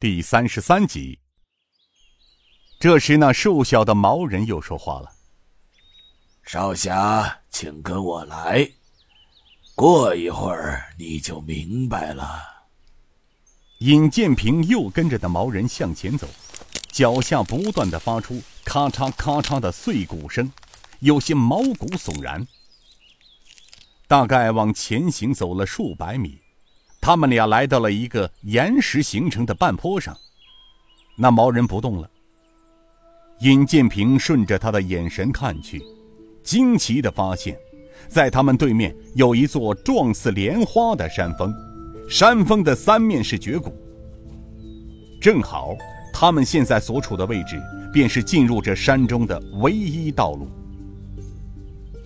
第三十三集。这时，那瘦小的毛人又说话了：“少侠，请跟我来，过一会儿你就明白了。”尹建平又跟着那毛人向前走，脚下不断的发出咔嚓咔嚓的碎骨声，有些毛骨悚然。大概往前行走了数百米，他们俩来到了一个岩石形成的半坡上，那毛人不动了。尹建平顺着他的眼神看去，惊奇的发现，在他们对面有一座状似莲花的山峰，山峰的三面是绝谷。正好，他们现在所处的位置便是进入这山中的唯一道路。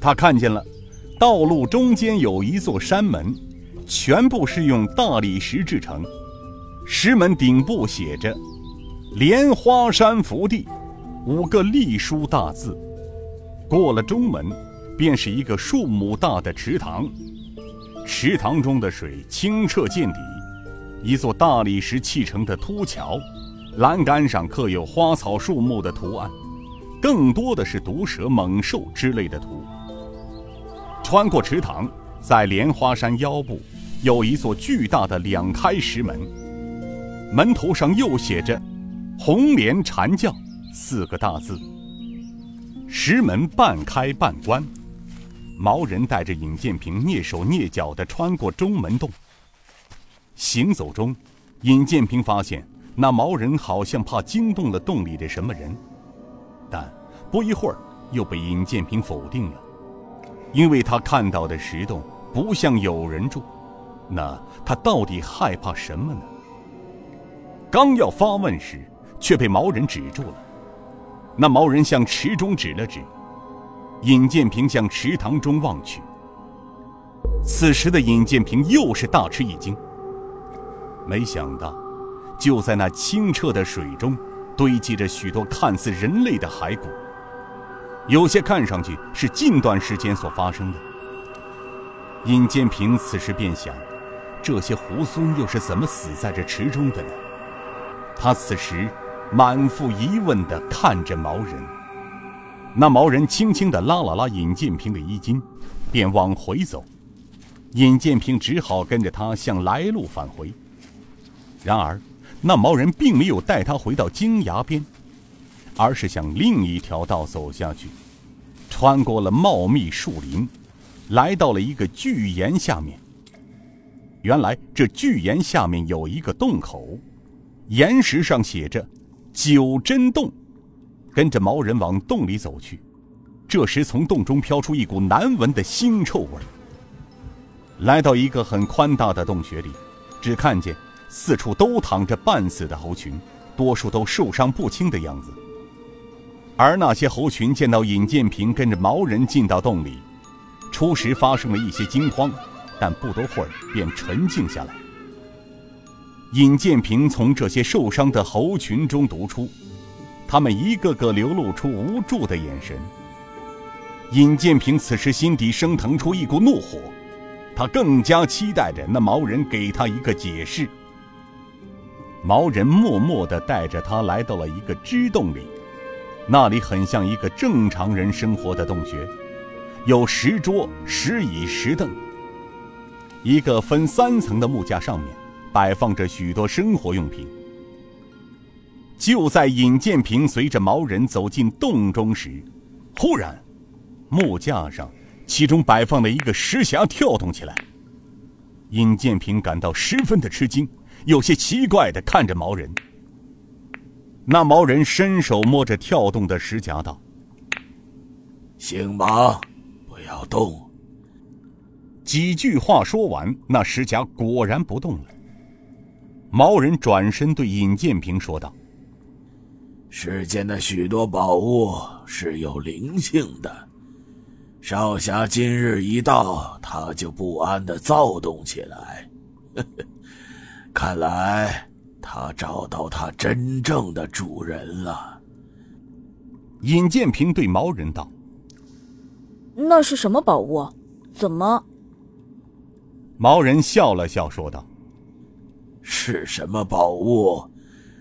他看见了，道路中间有一座山门，全部是用大理石制成，石门顶部写着“莲花山福地”。五个隶书大字，过了中门，便是一个数亩大的池塘。池塘中的水清澈见底，一座大理石砌成的凸桥，栏杆上刻有花草树木的图案，更多的是毒蛇猛兽之类的图。穿过池塘，在莲花山腰部，有一座巨大的两开石门，门头上又写着“红莲禅教”。四个大字。石门半开半关，毛人带着尹建平蹑手蹑脚地穿过中门洞。行走中，尹建平发现那毛人好像怕惊动了洞里的什么人，但不一会儿又被尹建平否定了，因为他看到的石洞不像有人住，那他到底害怕什么呢？刚要发问时，却被毛人止住了。那毛人向池中指了指，尹建平向池塘中望去。此时的尹建平又是大吃一惊。没想到，就在那清澈的水中，堆积着许多看似人类的骸骨，有些看上去是近段时间所发生的。尹建平此时便想，这些猢狲又是怎么死在这池中的呢？他此时。满腹疑问地看着毛人，那毛人轻轻地拉了拉尹建平的衣襟，便往回走。尹建平只好跟着他向来路返回。然而，那毛人并没有带他回到荆崖边，而是向另一条道走下去，穿过了茂密树林，来到了一个巨岩下面。原来，这巨岩下面有一个洞口，岩石上写着。九真洞，跟着毛人往洞里走去。这时，从洞中飘出一股难闻的腥臭味。来到一个很宽大的洞穴里，只看见四处都躺着半死的猴群，多数都受伤不轻的样子。而那些猴群见到尹建平跟着毛人进到洞里，初时发生了一些惊慌，但不多会儿便沉静下来。尹建平从这些受伤的猴群中读出，他们一个个流露出无助的眼神。尹建平此时心底升腾出一股怒火，他更加期待着那毛人给他一个解释。毛人默默地带着他来到了一个支洞里，那里很像一个正常人生活的洞穴，有石桌、石椅、石凳，一个分三层的木架上面。摆放着许多生活用品。就在尹建平随着毛人走进洞中时，忽然，木架上其中摆放的一个石匣跳动起来。尹建平感到十分的吃惊，有些奇怪的看着毛人。那毛人伸手摸着跳动的石匣道：“姓毛，不要动。”几句话说完，那石匣果然不动了。毛人转身对尹建平说道：“世间的许多宝物是有灵性的，少侠今日一到，他就不安的躁动起来。看来他找到他真正的主人了。”尹建平对毛人道：“那是什么宝物？怎么？”毛人笑了笑说道。是什么宝物？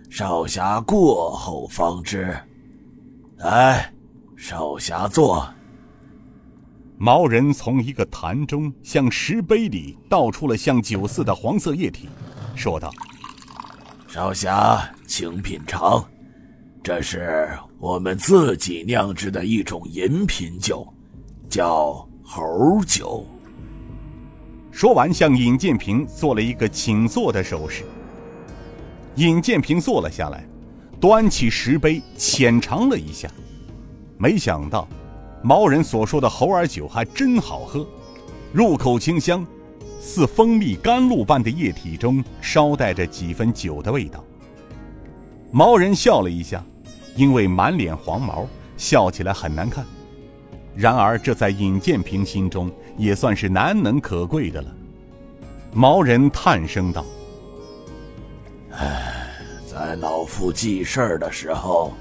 少侠过后方知。来，少侠坐。毛人从一个坛中向石碑里倒出了像酒似的黄色液体，说道：“少侠，请品尝，这是我们自己酿制的一种饮品酒，叫猴酒。”说完，向尹建平做了一个请坐的手势。尹建平坐了下来，端起石杯浅尝了一下，没想到。毛人所说的猴儿酒还真好喝，入口清香，似蜂蜜甘露般的液体中稍带着几分酒的味道。毛人笑了一下，因为满脸黄毛，笑起来很难看。然而这在尹建平心中也算是难能可贵的了。毛人叹声道：“唉，在老夫记事儿的时候，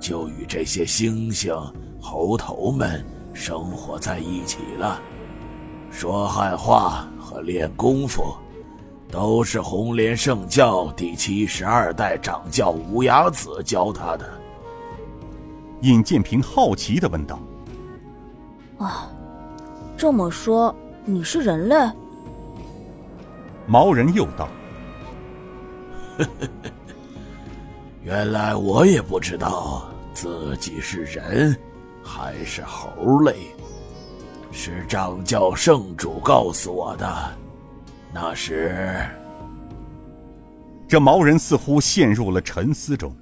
就与这些猩猩。”猴头们生活在一起了，说汉话和练功夫，都是红莲圣教第七十二代掌教无崖子教他的。尹建平好奇的问道：“啊，这么说你是人类？”毛人又道：“ 原来我也不知道自己是人。”还是猴类，是掌教圣主告诉我的。那时，这毛人似乎陷入了沉思中。